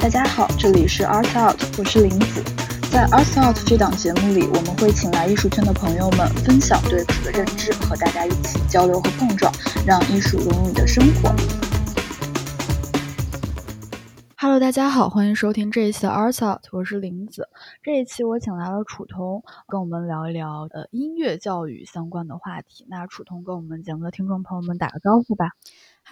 大家好，这里是 Art Out，我是林子。在 Art Out 这档节目里，我们会请来艺术圈的朋友们分享对此的认知，和大家一起交流和碰撞，让艺术融入你的生活。Hello，大家好，欢迎收听这一期的 Art Out，我是林子。这一期我请来了楚彤，跟我们聊一聊呃音乐教育相关的话题。那楚彤跟我们节目的听众朋友们打个招呼吧。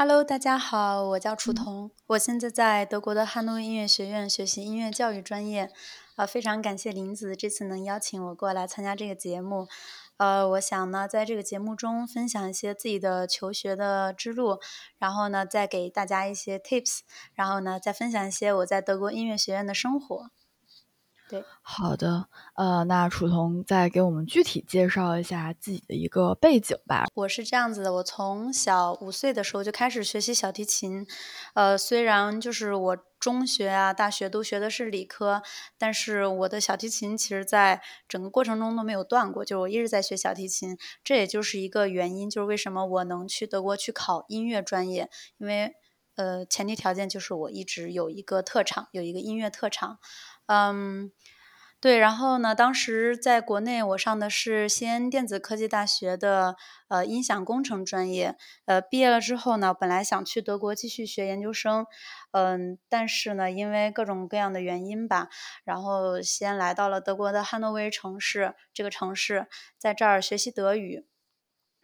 Hello，大家好，我叫楚彤，我现在在德国的汉诺威音乐学院学习音乐教育专业。啊，非常感谢林子这次能邀请我过来参加这个节目。呃，我想呢，在这个节目中分享一些自己的求学的之路，然后呢，再给大家一些 tips，然后呢，再分享一些我在德国音乐学院的生活。对，好的，呃，那楚彤再给我们具体介绍一下自己的一个背景吧。我是这样子的，我从小五岁的时候就开始学习小提琴，呃，虽然就是我中学啊、大学都学的是理科，但是我的小提琴其实在整个过程中都没有断过，就是我一直在学小提琴，这也就是一个原因，就是为什么我能去德国去考音乐专业，因为呃，前提条件就是我一直有一个特长，有一个音乐特长。嗯，对，然后呢，当时在国内我上的是西安电子科技大学的呃音响工程专业，呃，毕业了之后呢，本来想去德国继续学研究生，嗯，但是呢，因为各种各样的原因吧，然后先来到了德国的汉诺威城市这个城市，在这儿学习德语。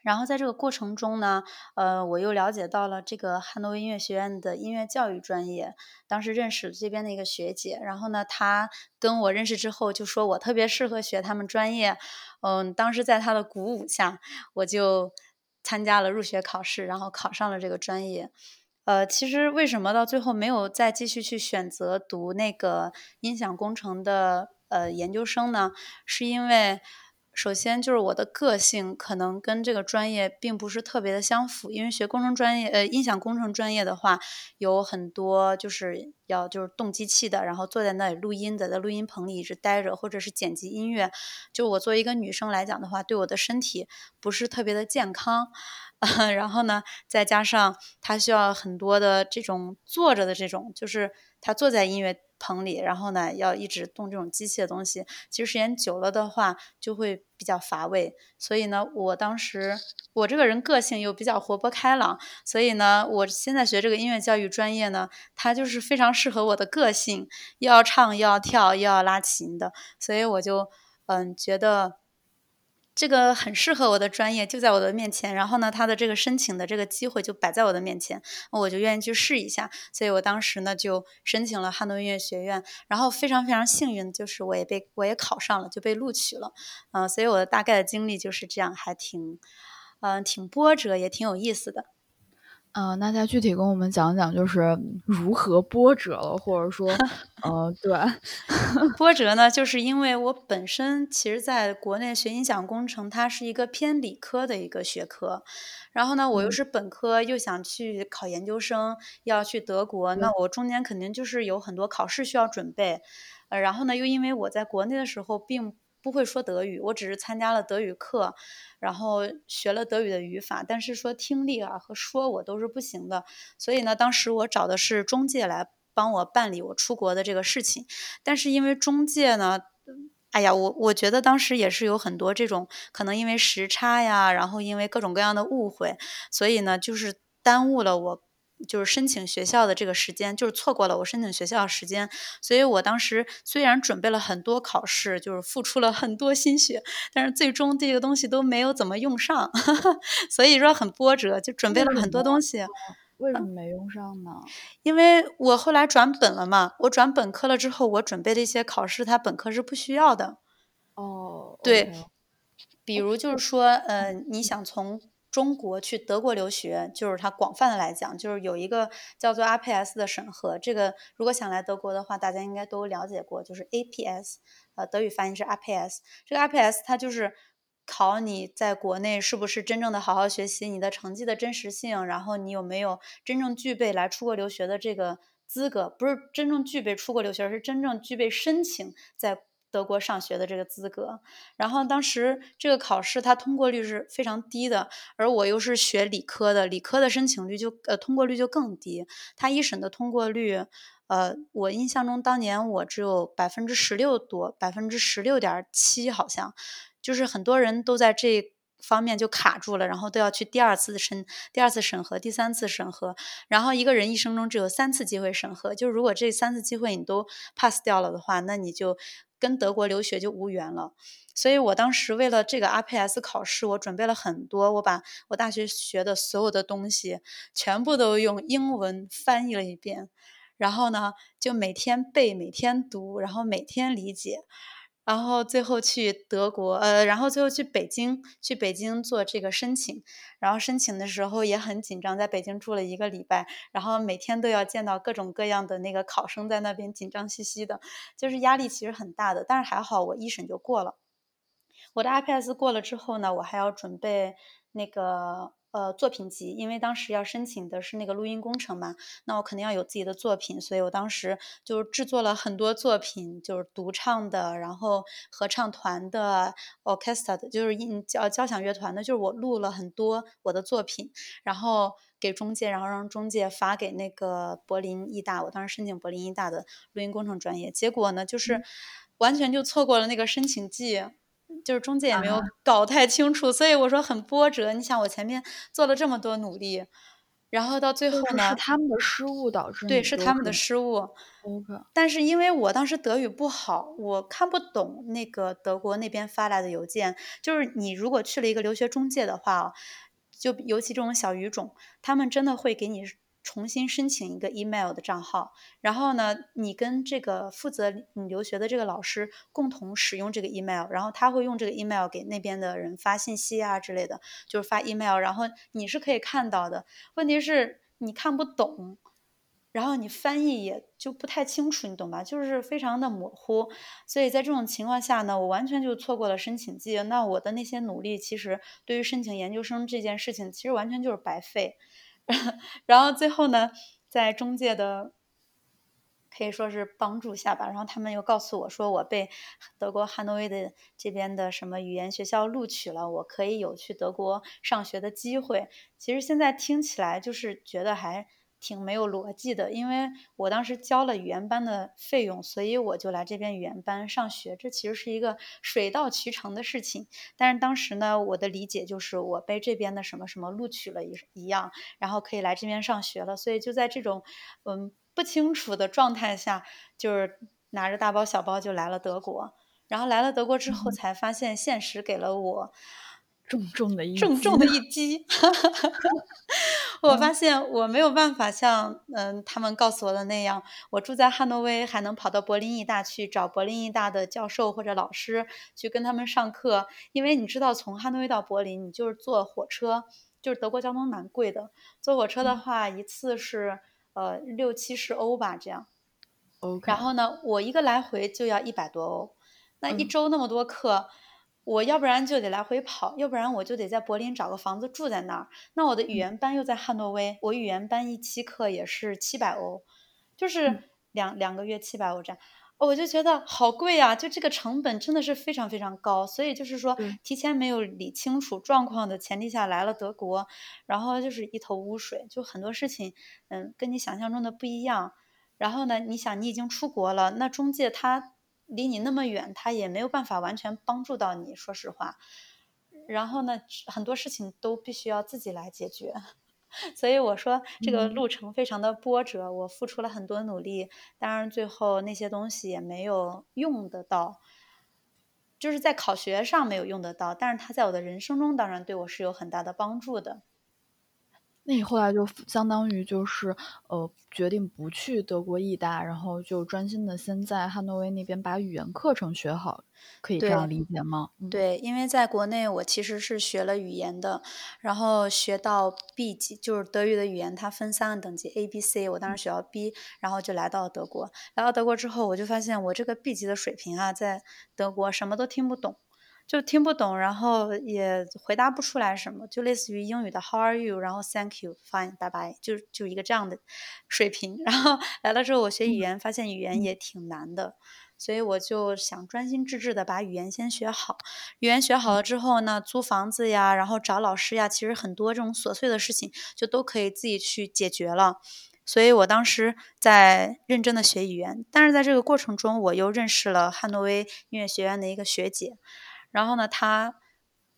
然后在这个过程中呢，呃，我又了解到了这个汉诺威音乐学院的音乐教育专业。当时认识这边的一个学姐，然后呢，她跟我认识之后就说我特别适合学他们专业。嗯，当时在她的鼓舞下，我就参加了入学考试，然后考上了这个专业。呃，其实为什么到最后没有再继续去选择读那个音响工程的呃研究生呢？是因为。首先就是我的个性可能跟这个专业并不是特别的相符，因为学工程专业，呃，音响工程专业的话，有很多就是要就是动机器的，然后坐在那里录音的，在录音棚里一直待着，或者是剪辑音乐。就我作为一个女生来讲的话，对我的身体不是特别的健康。然后呢，再加上他需要很多的这种坐着的这种，就是他坐在音乐。棚里，然后呢，要一直动这种机械的东西，其实时间久了的话，就会比较乏味。所以呢，我当时我这个人个性又比较活泼开朗，所以呢，我现在学这个音乐教育专业呢，它就是非常适合我的个性，又要唱又要跳又要拉琴的，所以我就嗯觉得。这个很适合我的专业，就在我的面前。然后呢，他的这个申请的这个机会就摆在我的面前，我就愿意去试一下。所以我当时呢就申请了汉诺音乐学院，然后非常非常幸运，就是我也被我也考上了，就被录取了。嗯，所以我的大概的经历就是这样，还挺，嗯，挺波折，也挺有意思的。嗯，那再具体跟我们讲讲，就是如何波折了，或者说，呃，对，波折呢，就是因为我本身其实在国内学音响工程，它是一个偏理科的一个学科，然后呢，我又是本科，又想去考研究生，要去德国，那我中间肯定就是有很多考试需要准备，呃，然后呢，又因为我在国内的时候并。不会说德语，我只是参加了德语课，然后学了德语的语法，但是说听力啊和说我都是不行的。所以呢，当时我找的是中介来帮我办理我出国的这个事情。但是因为中介呢，哎呀，我我觉得当时也是有很多这种可能因为时差呀，然后因为各种各样的误会，所以呢，就是耽误了我。就是申请学校的这个时间，就是错过了我申请学校的时间，所以我当时虽然准备了很多考试，就是付出了很多心血，但是最终这个东西都没有怎么用上，所以说很波折，就准备了很多东西。为什么没用上呢？因为我后来转本了嘛，我转本科了之后，我准备的一些考试，它本科是不需要的。哦，对，比如就是说，呃，你想从。中国去德国留学，就是它广泛的来讲，就是有一个叫做 RPS 的审核。这个如果想来德国的话，大家应该都了解过，就是 APS，呃，德语发音是 RPS。这个 RPS 它就是考你在国内是不是真正的好好学习，你的成绩的真实性，然后你有没有真正具备来出国留学的这个资格，不是真正具备出国留学，而是真正具备申请在。德国上学的这个资格，然后当时这个考试它通过率是非常低的，而我又是学理科的，理科的申请率就呃通过率就更低，它一审的通过率，呃，我印象中当年我只有百分之十六多，百分之十六点七好像，就是很多人都在这方面就卡住了，然后都要去第二次审、第二次审核、第三次审核，然后一个人一生中只有三次机会审核，就如果这三次机会你都 pass 掉了的话，那你就跟德国留学就无缘了。所以我当时为了这个 RPS 考试，我准备了很多，我把我大学学的所有的东西全部都用英文翻译了一遍，然后呢，就每天背，每天读，然后每天理解，然后最后去德国，呃，然后最后去北京，去北京做这个申请，然后申请的时候也很紧张，在北京住了一个礼拜，然后每天都要见到各种各样的那个考生在那边紧张兮兮的，就是压力其实很大的，但是还好我一审就过了。我的 IPS 过了之后呢，我还要准备那个呃作品集，因为当时要申请的是那个录音工程嘛，那我肯定要有自己的作品，所以我当时就制作了很多作品，就是独唱的，然后合唱团的，orchestra 的，就是音交交响乐团的，就是我录了很多我的作品，然后给中介，然后让中介发给那个柏林艺大，我当时申请柏林艺大的录音工程专业，结果呢，就是完全就错过了那个申请季。就是中介也没有搞太清楚，所以我说很波折。你想，我前面做了这么多努力，然后到最后呢，是他们的失误导致对，是他们的失误。但是因为我当时德语不好，我看不懂那个德国那边发来的邮件。就是你如果去了一个留学中介的话，就尤其这种小语种，他们真的会给你。重新申请一个 email 的账号，然后呢，你跟这个负责你留学的这个老师共同使用这个 email，然后他会用这个 email 给那边的人发信息啊之类的，就是发 email，然后你是可以看到的。问题是你看不懂，然后你翻译也就不太清楚，你懂吧？就是非常的模糊。所以在这种情况下呢，我完全就错过了申请季。那我的那些努力，其实对于申请研究生这件事情，其实完全就是白费。然后最后呢，在中介的可以说是帮助下吧，然后他们又告诉我说，我被德国汉诺威的这边的什么语言学校录取了，我可以有去德国上学的机会。其实现在听起来就是觉得还。挺没有逻辑的，因为我当时交了语言班的费用，所以我就来这边语言班上学。这其实是一个水到渠成的事情。但是当时呢，我的理解就是我被这边的什么什么录取了一一样，然后可以来这边上学了。所以就在这种嗯不清楚的状态下，就是拿着大包小包就来了德国。然后来了德国之后，才发现现实给了我。重重的一重重的一击，我发现我没有办法像嗯他们告诉我的那样，我住在汉诺威还能跑到柏林艺大去找柏林艺大的教授或者老师去跟他们上课，因为你知道从汉诺威到柏林，你就是坐火车，就是德国交通蛮贵的，坐火车的话一次是呃六七十欧吧这样。然后呢我一个来回就要一百多欧，那一周那么多课。我要不然就得来回跑，要不然我就得在柏林找个房子住在那儿。那我的语言班又在汉诺威，我语言班一期课也是七百欧，就是两两个月七百欧这样，我就觉得好贵啊！就这个成本真的是非常非常高，所以就是说提前没有理清楚状况的前提下来了德国，然后就是一头雾水，就很多事情嗯跟你想象中的不一样。然后呢，你想你已经出国了，那中介他。离你那么远，他也没有办法完全帮助到你。说实话，然后呢，很多事情都必须要自己来解决。所以我说，这个路程非常的波折，我付出了很多努力，当然最后那些东西也没有用得到，就是在考学上没有用得到，但是他在我的人生中当然对我是有很大的帮助的。那你后来就相当于就是，呃，决定不去德国意大，然后就专心的先在汉诺威那边把语言课程学好，可以这样理解吗？对，因为在国内我其实是学了语言的，然后学到 B 级，就是德语的语言，它分三个等级 A、B、C，我当时学到 B，然后就来到了德国。来到德国之后，我就发现我这个 B 级的水平啊，在德国什么都听不懂。就听不懂，然后也回答不出来什么，就类似于英语的 How are you，然后 Thank you，Fine，拜拜，就就一个这样的水平。然后 来了之后，我学语言，发现语言也挺难的，所以我就想专心致志的把语言先学好。语言学好了之后呢，租房子呀，然后找老师呀，其实很多这种琐碎的事情就都可以自己去解决了。所以我当时在认真的学语言，但是在这个过程中，我又认识了汉诺威音乐学院的一个学姐，然后呢，他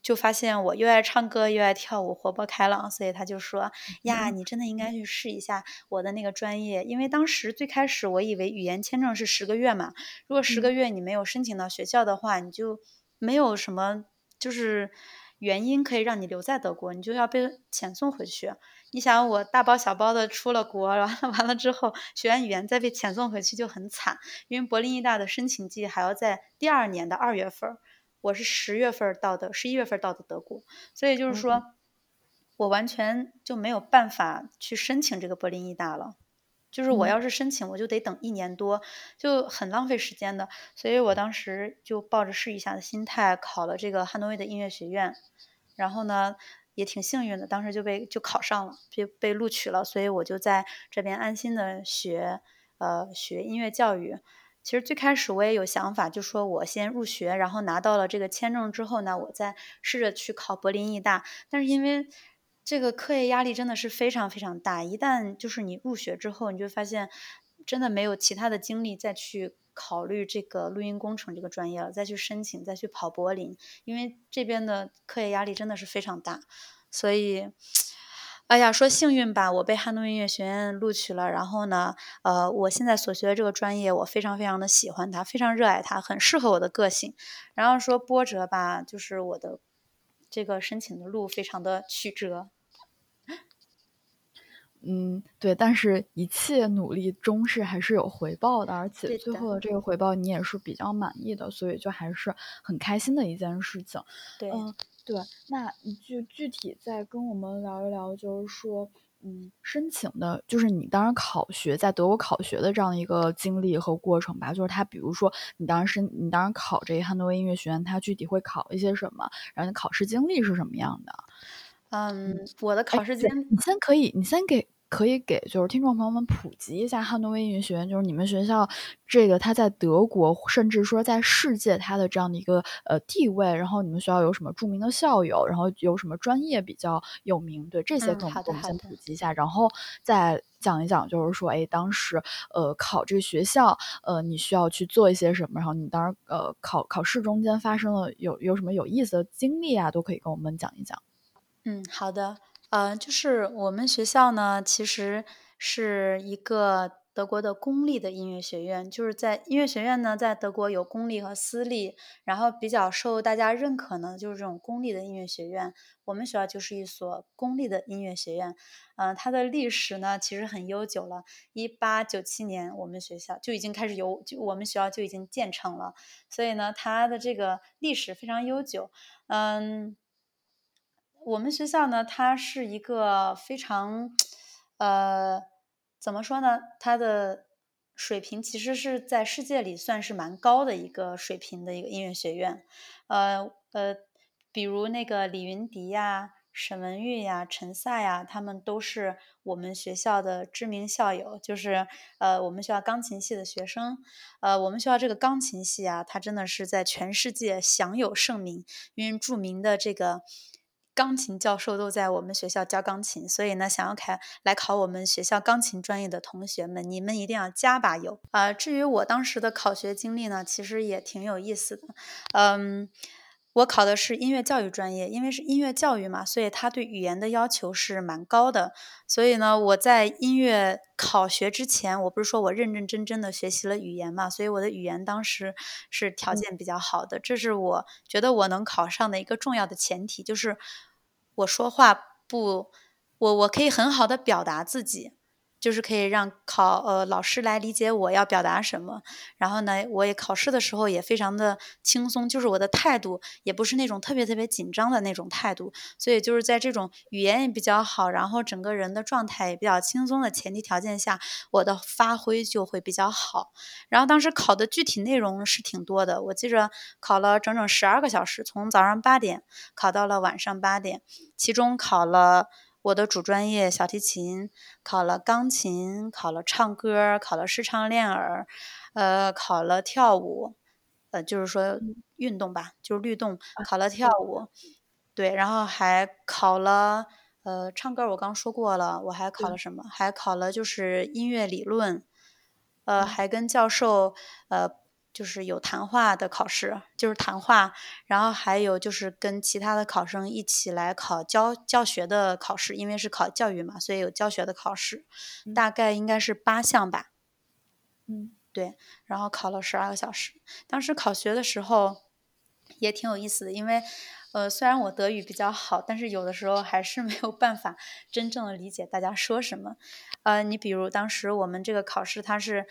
就发现我又爱唱歌又爱跳舞，活泼开朗，所以他就说：“呀，你真的应该去试一下我的那个专业，因为当时最开始我以为语言签证是十个月嘛，如果十个月你没有申请到学校的话，你就没有什么就是原因可以让你留在德国，你就要被遣送回去。你想，我大包小包的出了国，完了 完了之后学完语言再被遣送回去就很惨，因为柏林医大的申请季还要在第二年的二月份。”我是十月份到的，十一月份到的德国，所以就是说，我完全就没有办法去申请这个柏林医大了。就是我要是申请，我就得等一年多，就很浪费时间的。所以我当时就抱着试一下的心态考了这个汉诺威的音乐学院，然后呢也挺幸运的，当时就被就考上了，就被录取了。所以我就在这边安心的学，呃，学音乐教育。其实最开始我也有想法，就说我先入学，然后拿到了这个签证之后呢，我再试着去考柏林艺大。但是因为这个课业压力真的是非常非常大，一旦就是你入学之后，你就发现真的没有其他的精力再去考虑这个录音工程这个专业了，再去申请，再去跑柏林，因为这边的课业压力真的是非常大，所以。哎呀，说幸运吧，我被汉东音乐学院录取了。然后呢，呃，我现在所学的这个专业，我非常非常的喜欢它，非常热爱它，很适合我的个性。然后说波折吧，就是我的这个申请的路非常的曲折。嗯，对，但是一切努力终是还是有回报的，而且最后的这个回报你也是比较满意的，所以就还是很开心的一件事情。对。嗯，对，那你就具体再跟我们聊一聊，就是说，嗯，申请的，就是你当时考学在德国考学的这样的一个经历和过程吧。就是他，比如说你当时你当时考这个汉诺威音乐学院，他具体会考一些什么？然后你考试经历是什么样的？嗯，我的考试经历，你先可以，你先给。可以给就是听众朋友们普及一下汉诺威音乐学院，就是你们学校这个它在德国，甚至说在世界它的这样的一个呃地位。然后你们学校有什么著名的校友，然后有什么专业比较有名？对这些，跟我们先普及一下，然后再讲一讲，就是说，哎，当时呃考这个学校，呃你需要去做一些什么？然后你当时呃考考试中间发生了有有什么有意思的经历啊，都可以跟我们讲一讲。嗯，好的。呃，就是我们学校呢，其实是一个德国的公立的音乐学院。就是在音乐学院呢，在德国有公立和私立，然后比较受大家认可呢，就是这种公立的音乐学院。我们学校就是一所公立的音乐学院。嗯，它的历史呢，其实很悠久了。一八九七年，我们学校就已经开始有，就我们学校就已经建成了。所以呢，它的这个历史非常悠久。嗯。我们学校呢，它是一个非常，呃，怎么说呢？它的水平其实是在世界里算是蛮高的一个水平的一个音乐学院。呃呃，比如那个李云迪呀、沈文玉呀、陈萨呀，他们都是我们学校的知名校友，就是呃我们学校钢琴系的学生。呃，我们学校这个钢琴系啊，它真的是在全世界享有盛名，因为著名的这个。钢琴教授都在我们学校教钢琴，所以呢，想要考来考我们学校钢琴专业的同学们，你们一定要加把油啊！至于我当时的考学经历呢，其实也挺有意思的，嗯。我考的是音乐教育专业，因为是音乐教育嘛，所以他对语言的要求是蛮高的。所以呢，我在音乐考学之前，我不是说我认认真真的学习了语言嘛，所以我的语言当时是条件比较好的。这是我觉得我能考上的一个重要的前提，就是我说话不，我我可以很好的表达自己。就是可以让考呃老师来理解我要表达什么，然后呢，我也考试的时候也非常的轻松，就是我的态度也不是那种特别特别紧张的那种态度，所以就是在这种语言也比较好，然后整个人的状态也比较轻松的前提条件下，我的发挥就会比较好。然后当时考的具体内容是挺多的，我记着考了整整十二个小时，从早上八点考到了晚上八点，其中考了。我的主专业小提琴，考了钢琴，考了唱歌，考了视唱练耳，呃，考了跳舞，呃，就是说运动吧，就是律动，考了跳舞，对，然后还考了呃，唱歌我刚说过了，我还考了什么？还考了就是音乐理论，呃，还跟教授呃就是有谈话的考试，就是谈话，然后还有就是跟其他的考生一起来考教教学的考试，因为是考教育嘛，所以有教学的考试，大概应该是八项吧。嗯，对，然后考了十二个小时。当时考学的时候也挺有意思的，因为。呃，虽然我德语比较好，但是有的时候还是没有办法真正的理解大家说什么。呃，你比如当时我们这个考试，它是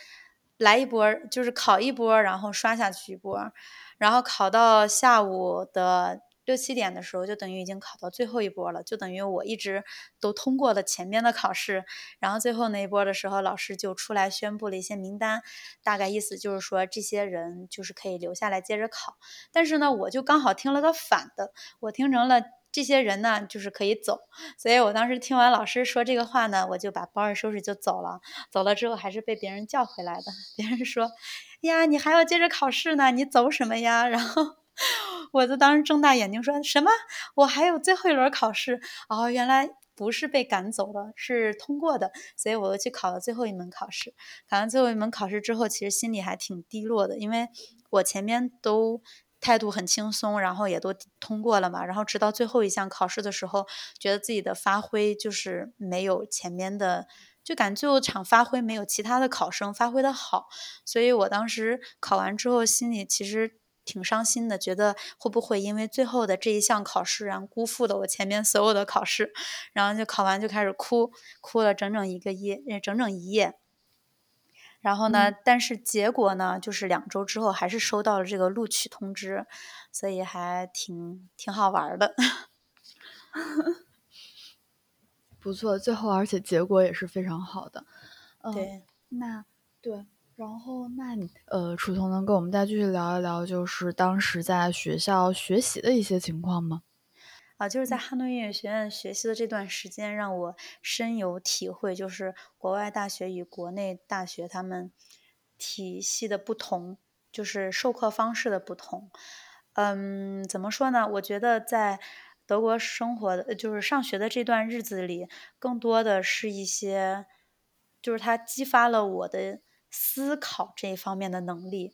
来一波，就是考一波，然后刷下去一波，然后考到下午的。六七点的时候，就等于已经考到最后一波了，就等于我一直都通过了前面的考试，然后最后那一波的时候，老师就出来宣布了一些名单，大概意思就是说这些人就是可以留下来接着考。但是呢，我就刚好听了个反的，我听成了这些人呢就是可以走，所以我当时听完老师说这个话呢，我就把包一收拾就走了。走了之后还是被别人叫回来的，别人说：“呀，你还要接着考试呢，你走什么呀？”然后。我就当时睁大眼睛说什么？我还有最后一轮考试哦，原来不是被赶走了，是通过的，所以我又去考了最后一门考试。考完最后一门考试之后，其实心里还挺低落的，因为我前面都态度很轻松，然后也都通过了嘛。然后直到最后一项考试的时候，觉得自己的发挥就是没有前面的，就感觉最后场发挥没有其他的考生发挥的好。所以我当时考完之后，心里其实。挺伤心的，觉得会不会因为最后的这一项考试，然后辜负了我前面所有的考试，然后就考完就开始哭，哭了整整一个夜，整整一夜。然后呢，但是结果呢，就是两周之后还是收到了这个录取通知，所以还挺挺好玩的。不错，最后而且结果也是非常好的。对，那对。然后，那你呃，楚彤能跟我们再继续聊一聊，就是当时在学校学习的一些情况吗？啊，就是在汉诺音乐学院学习的这段时间，让我深有体会，就是国外大学与国内大学他们体系的不同，就是授课方式的不同。嗯，怎么说呢？我觉得在德国生活的，就是上学的这段日子里，更多的是一些，就是它激发了我的。思考这一方面的能力，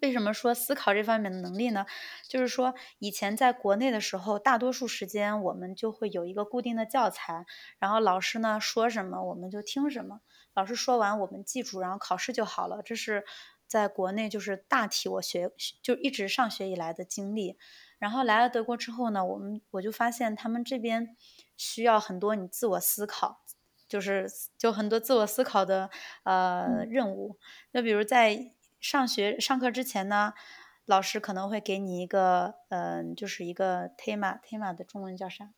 为什么说思考这方面的能力呢？就是说，以前在国内的时候，大多数时间我们就会有一个固定的教材，然后老师呢说什么我们就听什么，老师说完我们记住，然后考试就好了。这是在国内就是大体我学就一直上学以来的经历。然后来了德国之后呢，我们我就发现他们这边需要很多你自我思考。就是就很多自我思考的呃任务，那比如在上学上课之前呢，老师可能会给你一个嗯，就是一个 tema，tema 的中文叫啥？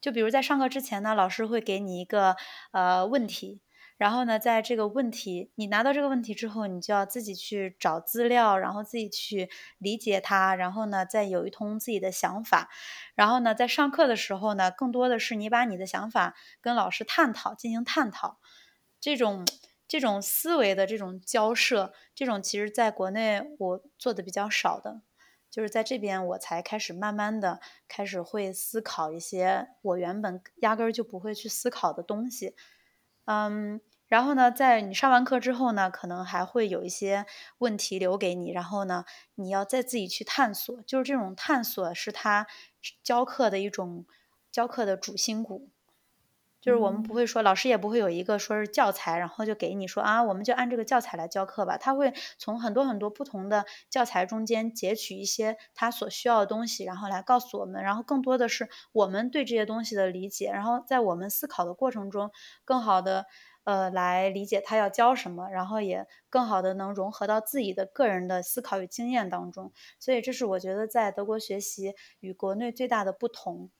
就比如在上课之前呢，老师会给你一个呃问题。然后呢，在这个问题，你拿到这个问题之后，你就要自己去找资料，然后自己去理解它，然后呢，再有一通自己的想法。然后呢，在上课的时候呢，更多的是你把你的想法跟老师探讨，进行探讨。这种这种思维的这种交涉，这种其实在国内我做的比较少的，就是在这边我才开始慢慢的开始会思考一些我原本压根儿就不会去思考的东西。嗯，然后呢，在你上完课之后呢，可能还会有一些问题留给你，然后呢，你要再自己去探索。就是这种探索是他教课的一种教课的主心骨。就是我们不会说，老师也不会有一个说是教材，然后就给你说啊，我们就按这个教材来教课吧。他会从很多很多不同的教材中间截取一些他所需要的东西，然后来告诉我们。然后更多的是我们对这些东西的理解，然后在我们思考的过程中，更好的呃来理解他要教什么，然后也更好的能融合到自己的个人的思考与经验当中。所以这是我觉得在德国学习与国内最大的不同。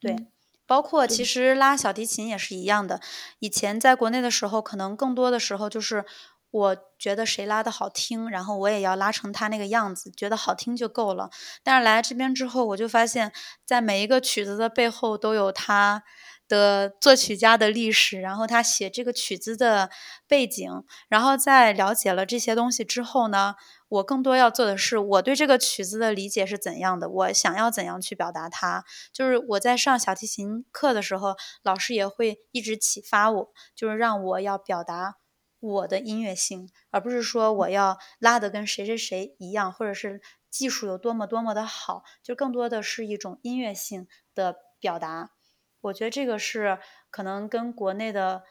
对。包括其实拉小提琴也是一样的。以前在国内的时候，可能更多的时候就是我觉得谁拉的好听，然后我也要拉成他那个样子，觉得好听就够了。但是来这边之后，我就发现，在每一个曲子的背后都有它的作曲家的历史，然后他写这个曲子的背景，然后在了解了这些东西之后呢，我更多要做的是我对这个曲子的理解是怎样的，我想要怎样去表达它。就是我在上小提琴课的时候，老师也会一直启发我，就是让我要表达我的音乐性，而不是说我要拉的跟谁谁谁一样，或者是技术有多么多么的好，就更多的是一种音乐性的表达。我觉得这个是可能跟国内的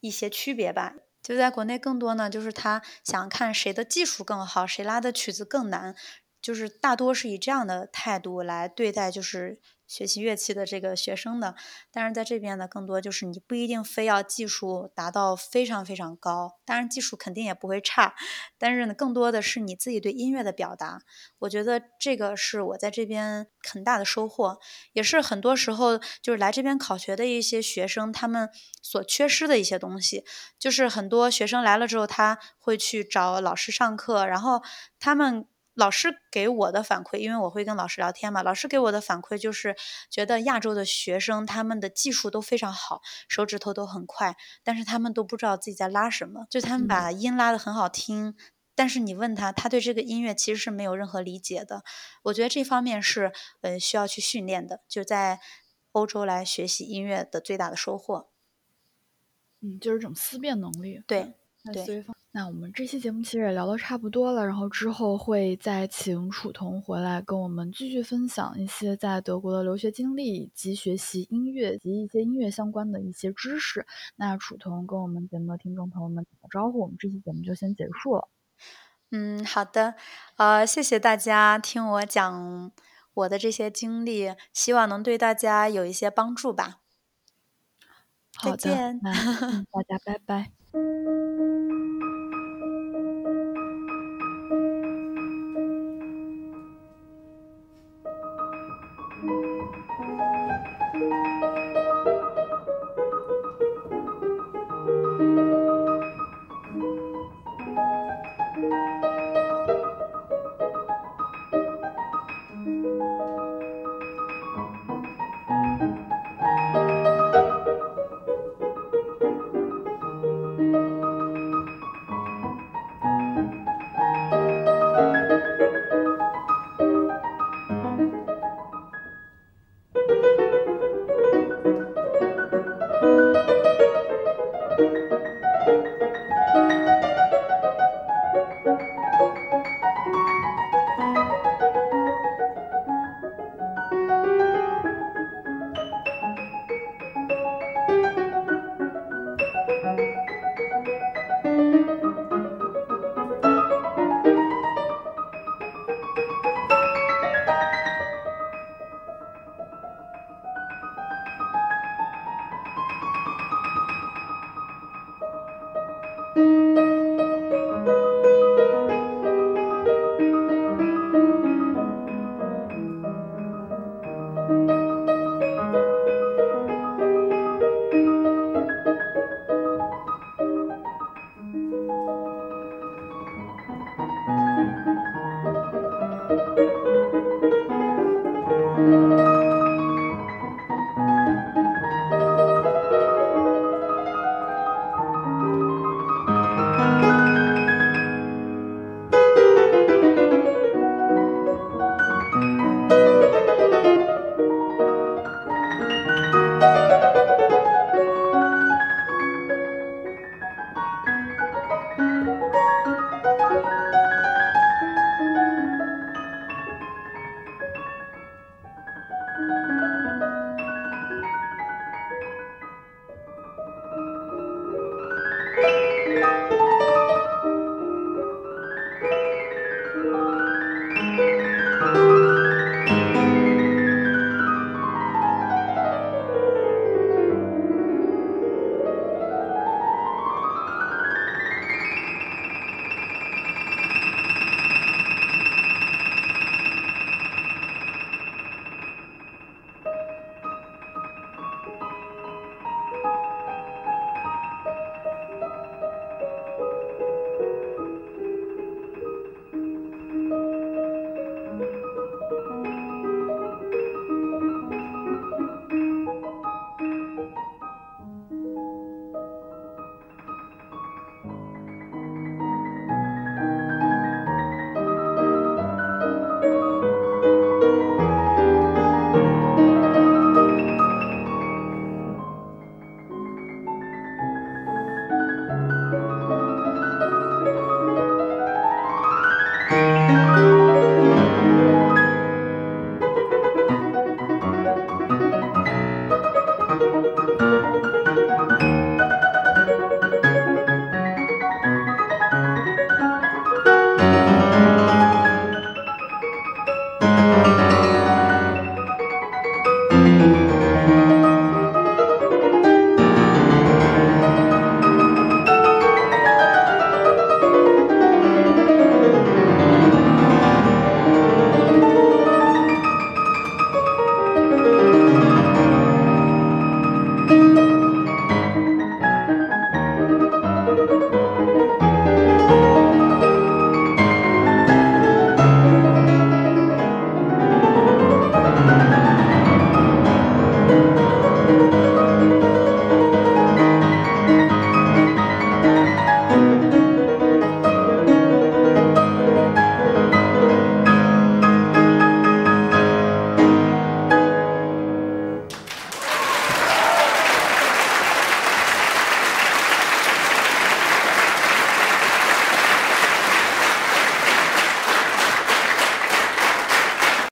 一些区别吧。就在国内更多呢，就是他想看谁的技术更好，谁拉的曲子更难，就是大多是以这样的态度来对待，就是学习乐器的这个学生的。但是在这边呢，更多就是你不一定非要技术达到非常非常高，当然技术肯定也不会差，但是呢，更多的是你自己对音乐的表达。我觉得这个是我在这边很大的收获，也是很多时候就是来这边考学的一些学生他们所缺失的一些东西。就是很多学生来了之后，他会去找老师上课，然后他们老师给我的反馈，因为我会跟老师聊天嘛，老师给我的反馈就是觉得亚洲的学生他们的技术都非常好，手指头都很快，但是他们都不知道自己在拉什么，就他们把音拉的很好听。但是你问他，他对这个音乐其实是没有任何理解的。我觉得这方面是呃需要去训练的，就在欧洲来学习音乐的最大的收获。嗯，就是这种思辨能力。对对。那我们这期节目其实也聊得差不多了，然后之后会再请楚彤回来跟我们继续分享一些在德国的留学经历，以及学习音乐及一些音乐相关的一些知识。那楚彤跟我们节目的听众朋友们打个招呼，我们这期节目就先结束了。嗯，好的，呃，谢谢大家听我讲我的这些经历，希望能对大家有一些帮助吧。好的，那大家拜拜。